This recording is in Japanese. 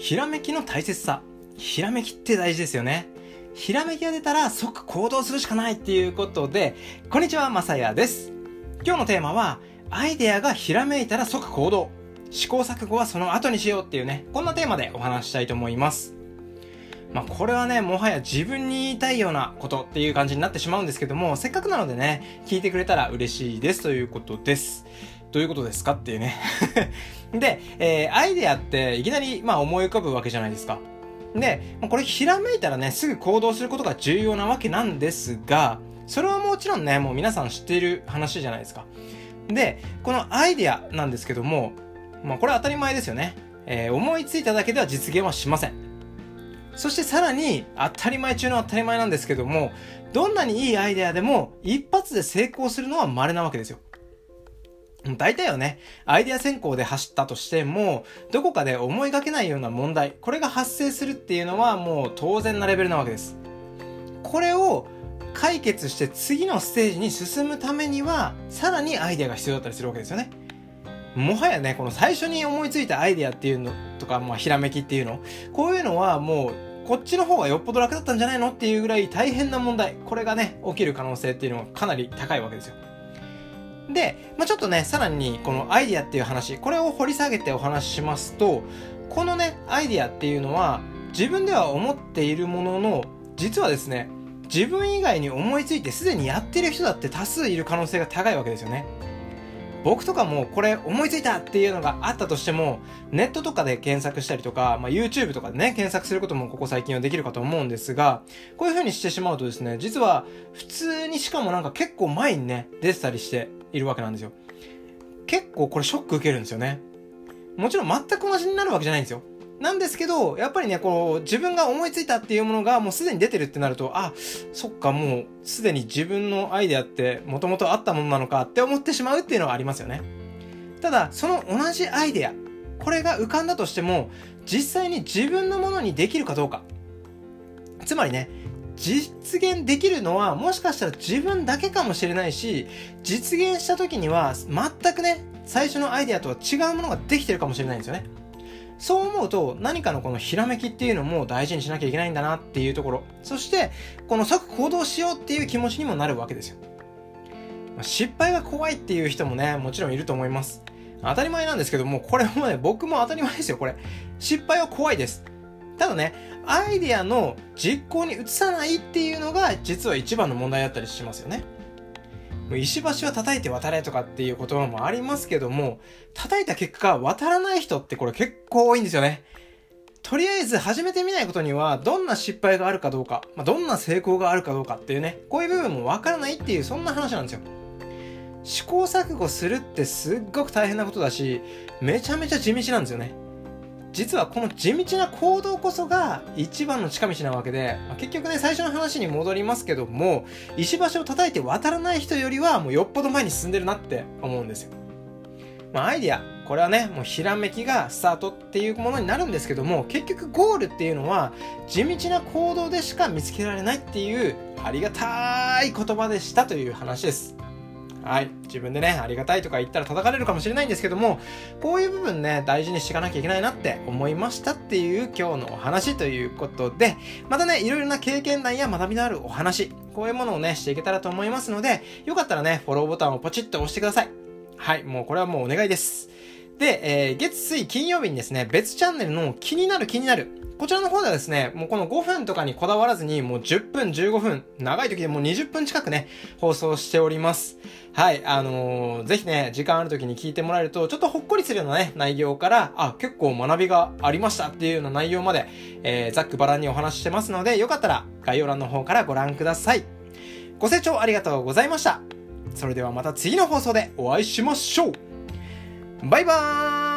ひらめきの大切さ。ひらめきって大事ですよね。ひらめきが出たら即行動するしかないっていうことで、こんにちは、まさやです。今日のテーマは、アイデアがひらめいたら即行動。試行錯誤はその後にしようっていうね、こんなテーマでお話したいと思います。まあ、これはね、もはや自分に言いたいようなことっていう感じになってしまうんですけども、せっかくなのでね、聞いてくれたら嬉しいですということです。どういうことですか？っていうね で、えー、アイデアっていきなり、まあ、思い浮かぶわけじゃないですか。で、これひらめいたらね、すぐ行動することが重要なわけなんですが、それはもちろんね、もう皆さん知っている話じゃないですか。で、このアイデアなんですけども、まあこれは当たり前ですよね。えー、思いついただけでは実現はしません。そしてさらに、当たり前中の当たり前なんですけども、どんなにいいアイデアでも、一発で成功するのは稀なわけですよ。大体はね、アイデア先行で走ったとしても、どこかで思いがけないような問題、これが発生するっていうのはもう当然なレベルなわけです。これを解決して次のステージに進むためには、さらにアイデアが必要だったりするわけですよね。もはやね、この最初に思いついたアイデアっていうのとか、まあ、ひらめきっていうの、こういうのはもう、こっちの方がよっぽど楽だったんじゃないのっていうぐらい大変な問題、これがね、起きる可能性っていうのはかなり高いわけですよ。で、まあ、ちょっとね、さらにこのアイディアっていう話、これを掘り下げてお話ししますと、このね、アイディアっていうのは、自分では思っているものの、実はですね、自分以外に思いついてすでにやってる人だって多数いる可能性が高いわけですよね。僕とかもこれ思いついたっていうのがあったとしても、ネットとかで検索したりとか、まあ、YouTube とかでね、検索することもここ最近はできるかと思うんですが、こういう風にしてしまうとですね、実は普通にしかもなんか結構前にね、出てたりして、いるわけなんですよ。結構これショック受けるんですよね。もちろん全く同じになるわけじゃないんですよ。なんですけど、やっぱりね、こう、自分が思いついたっていうものがもうすでに出てるってなると、あ、そっか、もうすでに自分のアイデアってもともとあったものなのかって思ってしまうっていうのはありますよね。ただ、その同じアイデア、これが浮かんだとしても、実際に自分のものにできるかどうか。つまりね、実現できるのはもしかしたら自分だけかもしれないし、実現した時には全くね、最初のアイデアとは違うものができてるかもしれないんですよね。そう思うと何かのこのひらめきっていうのも大事にしなきゃいけないんだなっていうところ。そして、この即行動しようっていう気持ちにもなるわけですよ。失敗が怖いっていう人もね、もちろんいると思います。当たり前なんですけども、これもね、僕も当たり前ですよ、これ。失敗は怖いです。ただね、アイデアの実行に移さないっていうのが実は一番の問題だったりしますよね。石橋は叩いて渡れとかっていう言葉もありますけども、叩いた結果渡らない人ってこれ結構多いんですよね。とりあえず始めてみないことには、どんな失敗があるかどうか、まあ、どんな成功があるかどうかっていうね、こういう部分もわからないっていう、そんな話なんですよ。試行錯誤するってすっごく大変なことだし、めちゃめちゃ地道なんですよね。実はこの地道な行動こそが一番の近道なわけで、まあ、結局ね、最初の話に戻りますけども、石橋を叩いて渡らない人よりはもうよっぽど前に進んでるなって思うんですよ。まあアイディア、これはね、もうひらめきがスタートっていうものになるんですけども、結局ゴールっていうのは地道な行動でしか見つけられないっていうありがたい言葉でしたという話です。はい。自分でね、ありがたいとか言ったら叩かれるかもしれないんですけども、こういう部分ね、大事にしていかなきゃいけないなって思いましたっていう今日のお話ということで、またね、いろいろな経験談や学びのあるお話、こういうものをね、していけたらと思いますので、よかったらね、フォローボタンをポチッと押してください。はい。もうこれはもうお願いです。で、えー、月水金曜日にですね、別チャンネルの気になる気になるこちらの方ではですね、もうこの5分とかにこだわらずに、もう10分、15分、長い時でもう20分近くね、放送しております。はい、あのー、ぜひね、時間ある時に聞いてもらえると、ちょっとほっこりするようなね、内容から、あ、結構学びがありましたっていうような内容まで、えー、ざっくばらんにお話ししてますので、よかったら概要欄の方からご覧ください。ご清聴ありがとうございました。それではまた次の放送でお会いしましょうバイバーイ